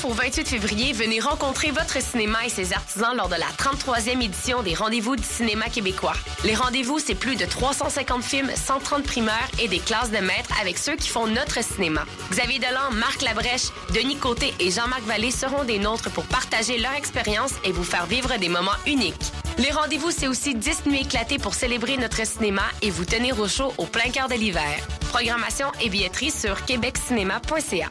19 au 28 février, venez rencontrer votre cinéma et ses artisans lors de la 33e édition des Rendez-vous du cinéma québécois. Les rendez-vous, c'est plus de 350 films, 130 primeurs et des classes de maîtres avec ceux qui font notre cinéma. Xavier Delan, Marc Labrèche, Denis Côté et Jean-Marc Vallée seront des nôtres pour partager leur expérience et vous faire vivre des moments uniques. Les rendez-vous, c'est aussi 10 nuits éclatées pour célébrer notre cinéma et vous tenir au chaud au plein cœur de l'hiver. Programmation et billetterie sur québeccinéma.ca.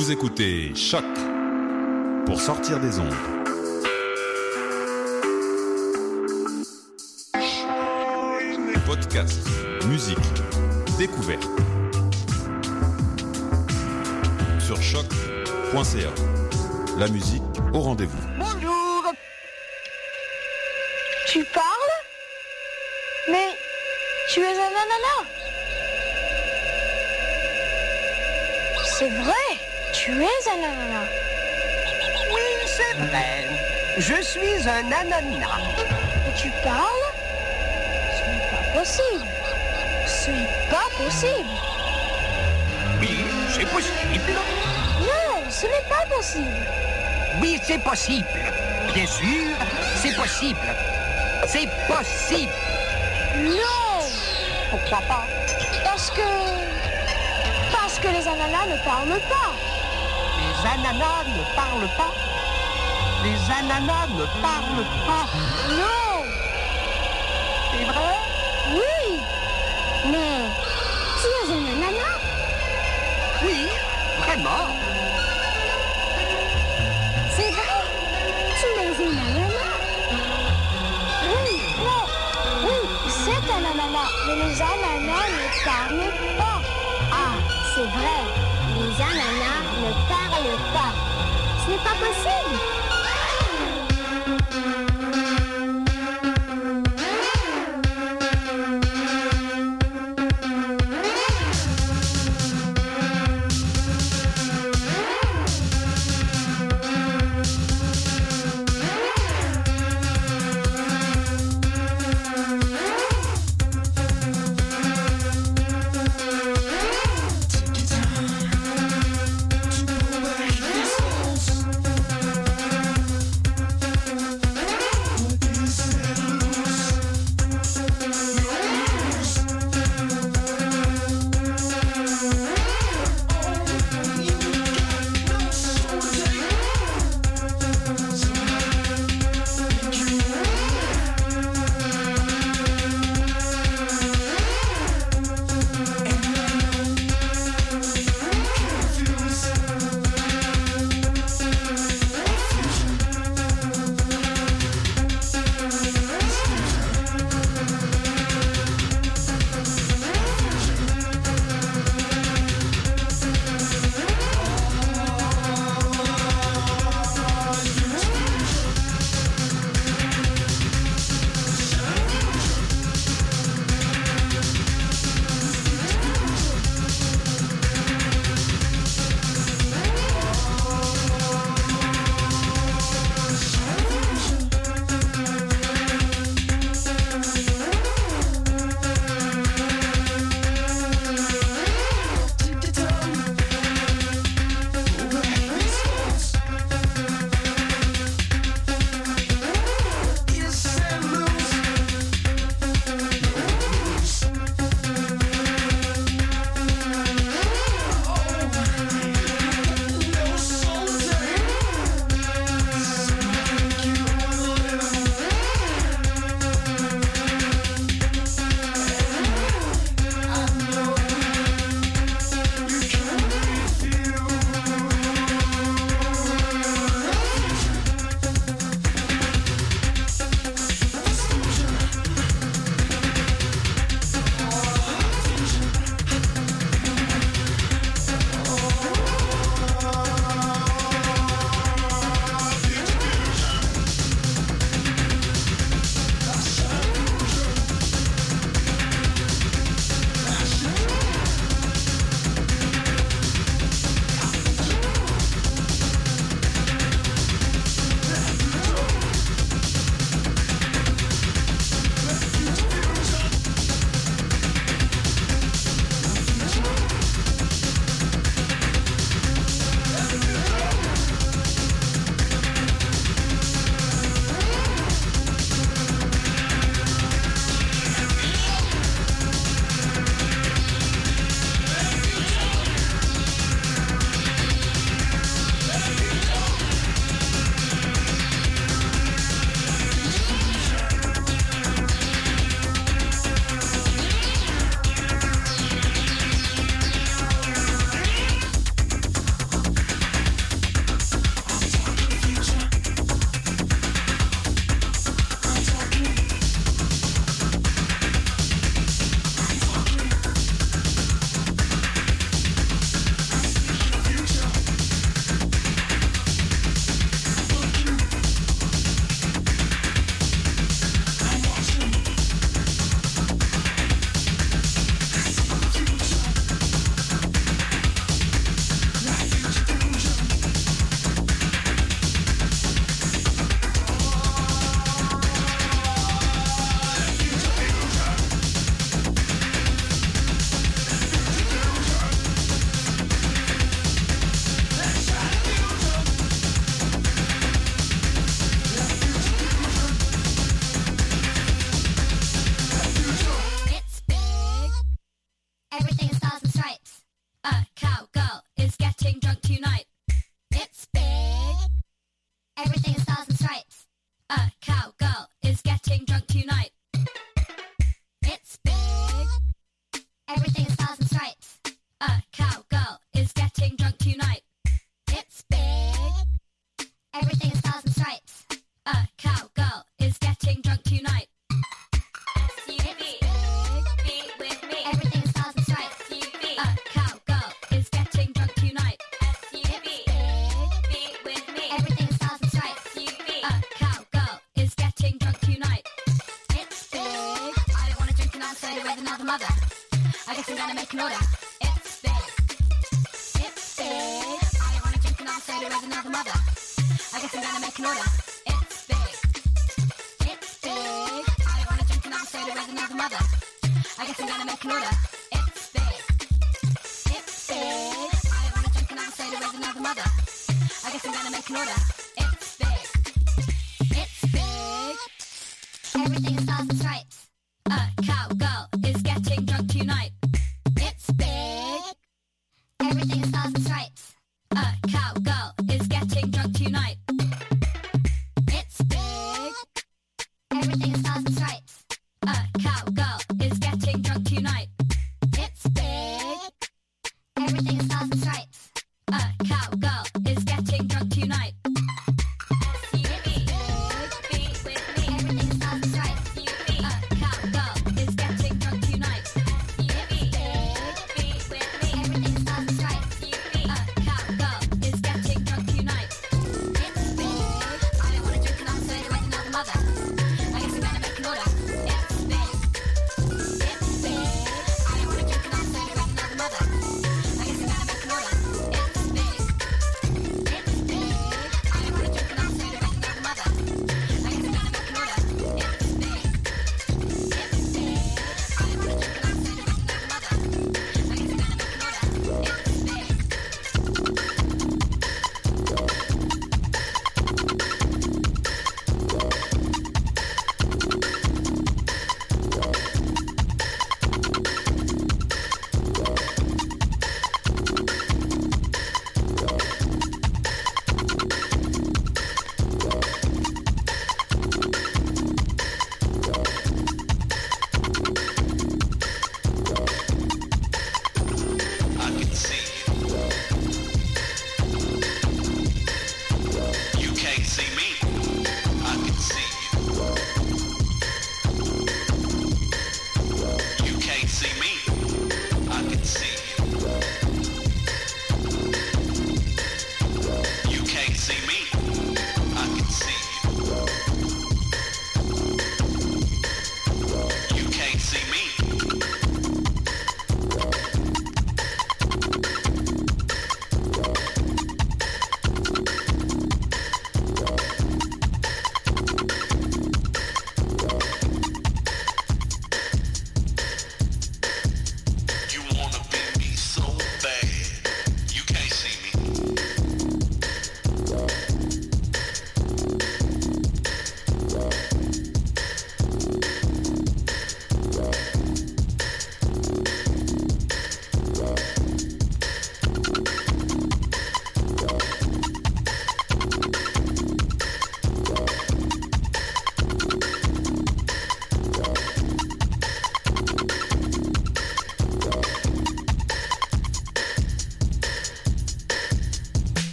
Vous écoutez Choc pour sortir des ondes. Podcast, musique, découverte. Sur choc.ca. La musique au rendez-vous. Bonjour. Tu parles? Mais tu es un ananas. C'est vrai, tu es un ananas. Oui, c'est vrai. Je suis un ananas. Et tu parles? Ce n'est pas possible. Ce n'est pas possible. Oui, c'est possible. Non, ce n'est pas possible. Oui, c'est possible. Bien sûr, c'est possible. C'est possible. Non Pourquoi pas? Parce que... Parce que les ananas ne parlent pas. Les ananas ne parlent pas. Les ananas ne parlent pas. Non. C'est vrai? Oui. Mais tu es un ananas Oui, vraiment. C'est vrai? Tu es un ananas Oui, non. Oui, c'est un ananas, mais les ananas ne parlent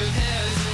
her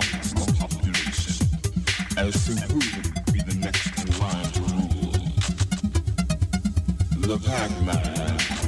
the as to who be the next in line to rule. The Pac-Man.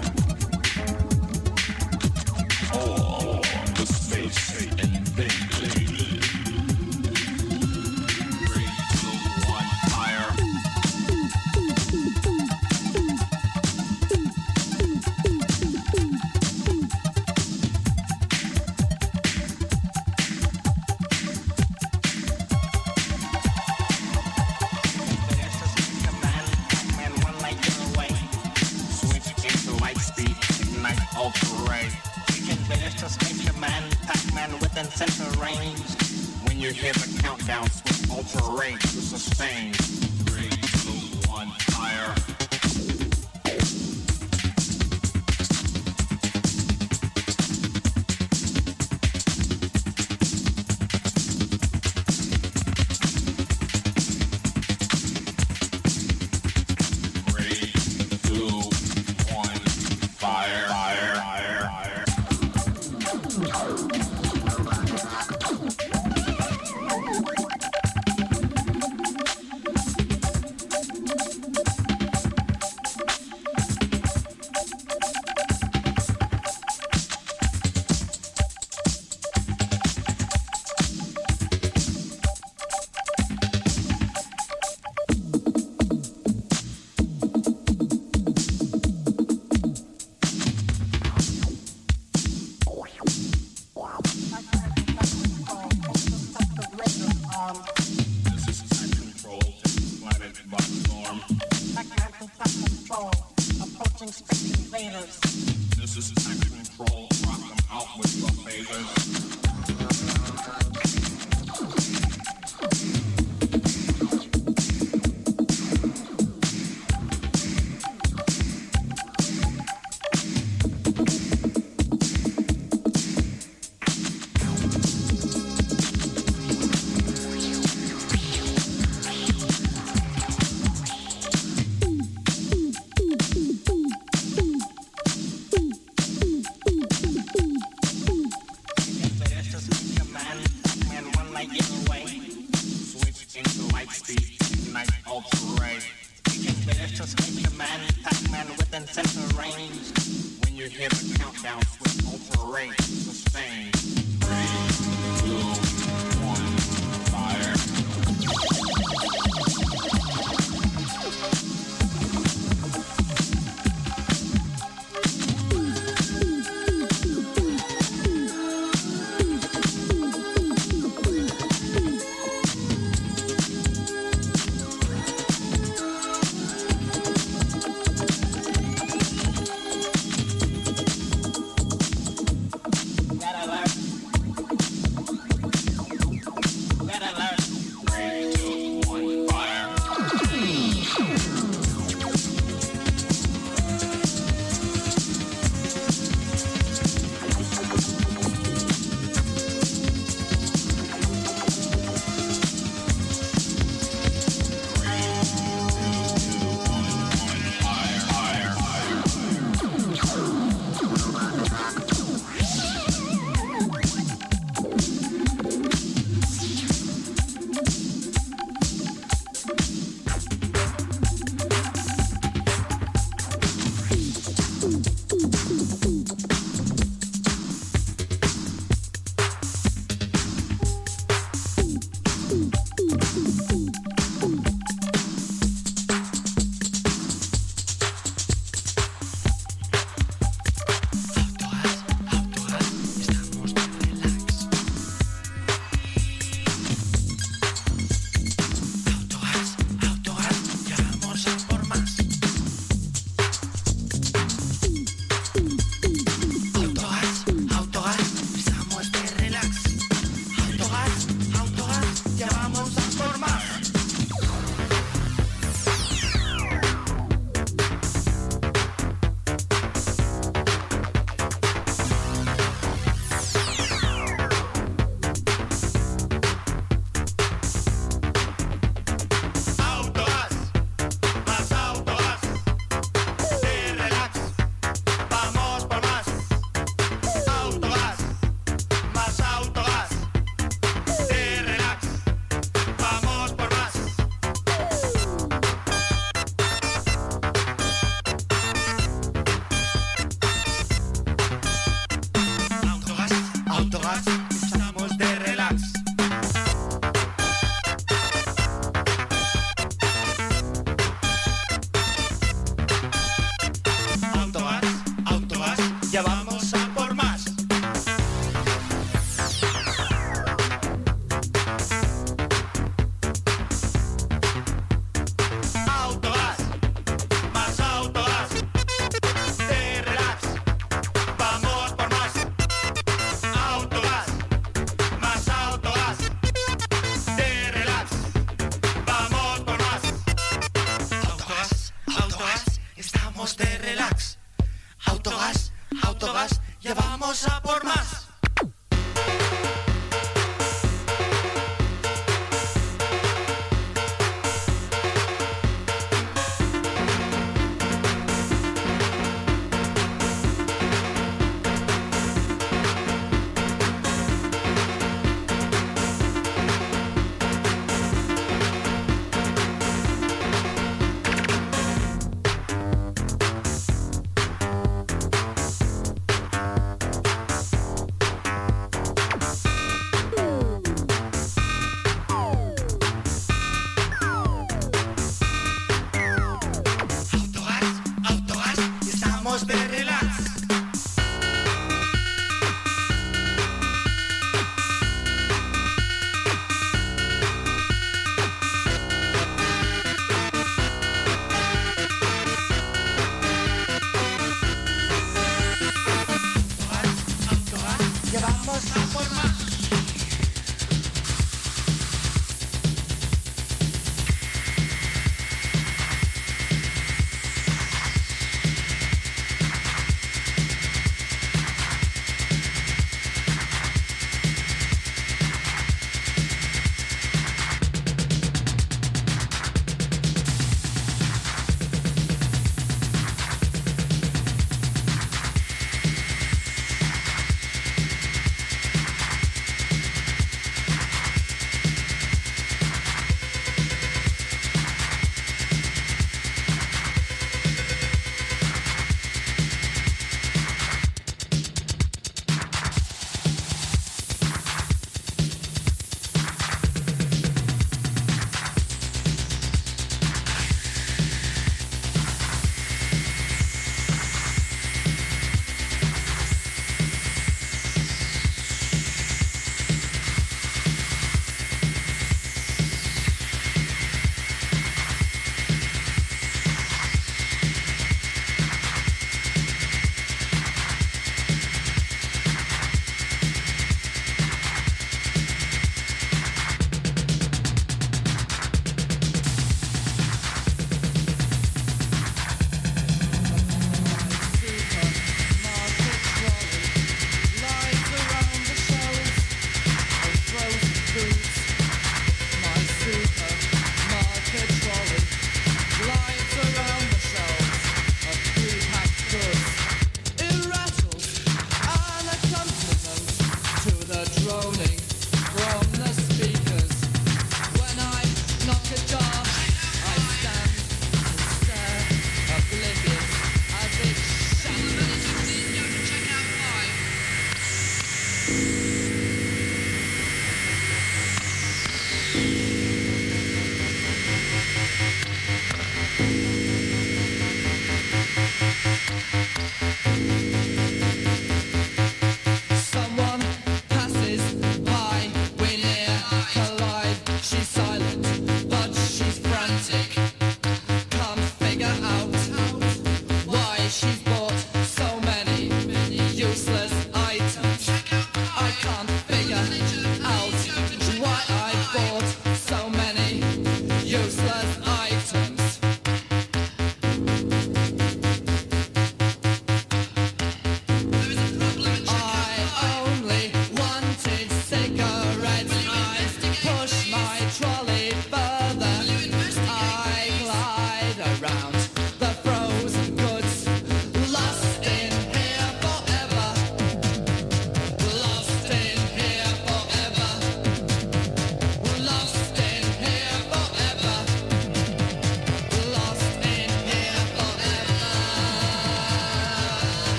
This is time control. Rock them out with your favors.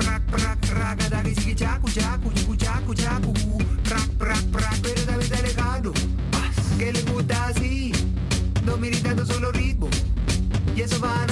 prak prak raga dagi sigi chaku chaku chuku chaku chaku prak prak prak pero debe de alejado que le gusta así no militando solo ritmo y eso va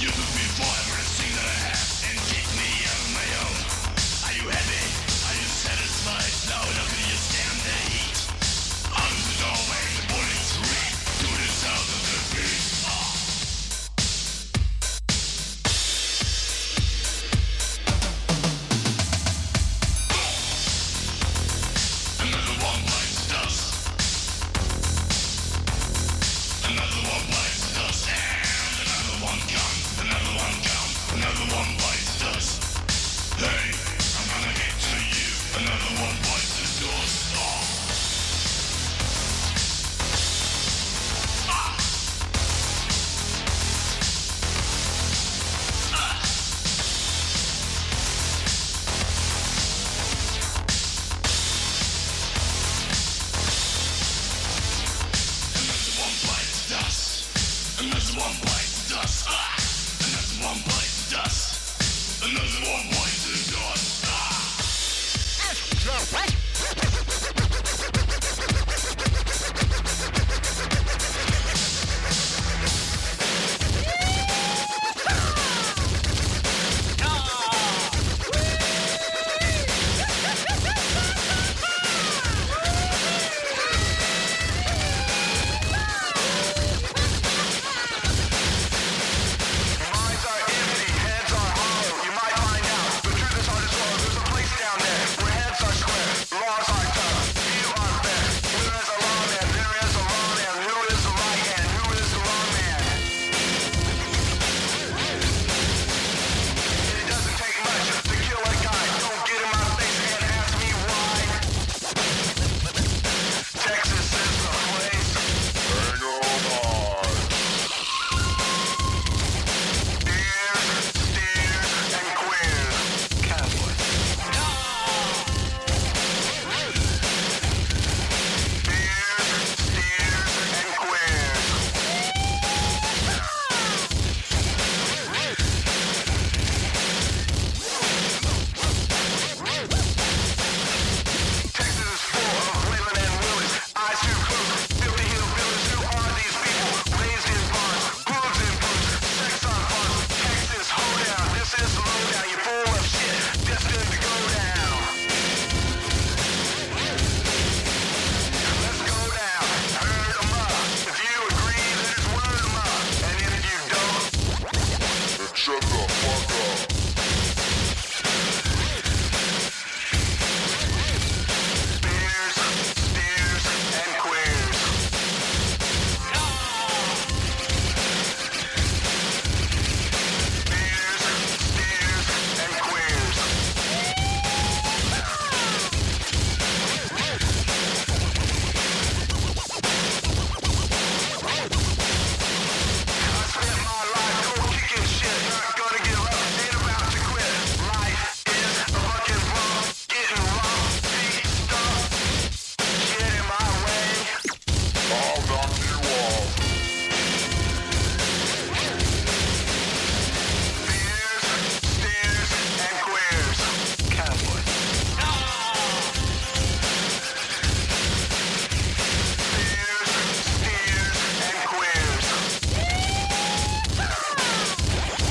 You could be fire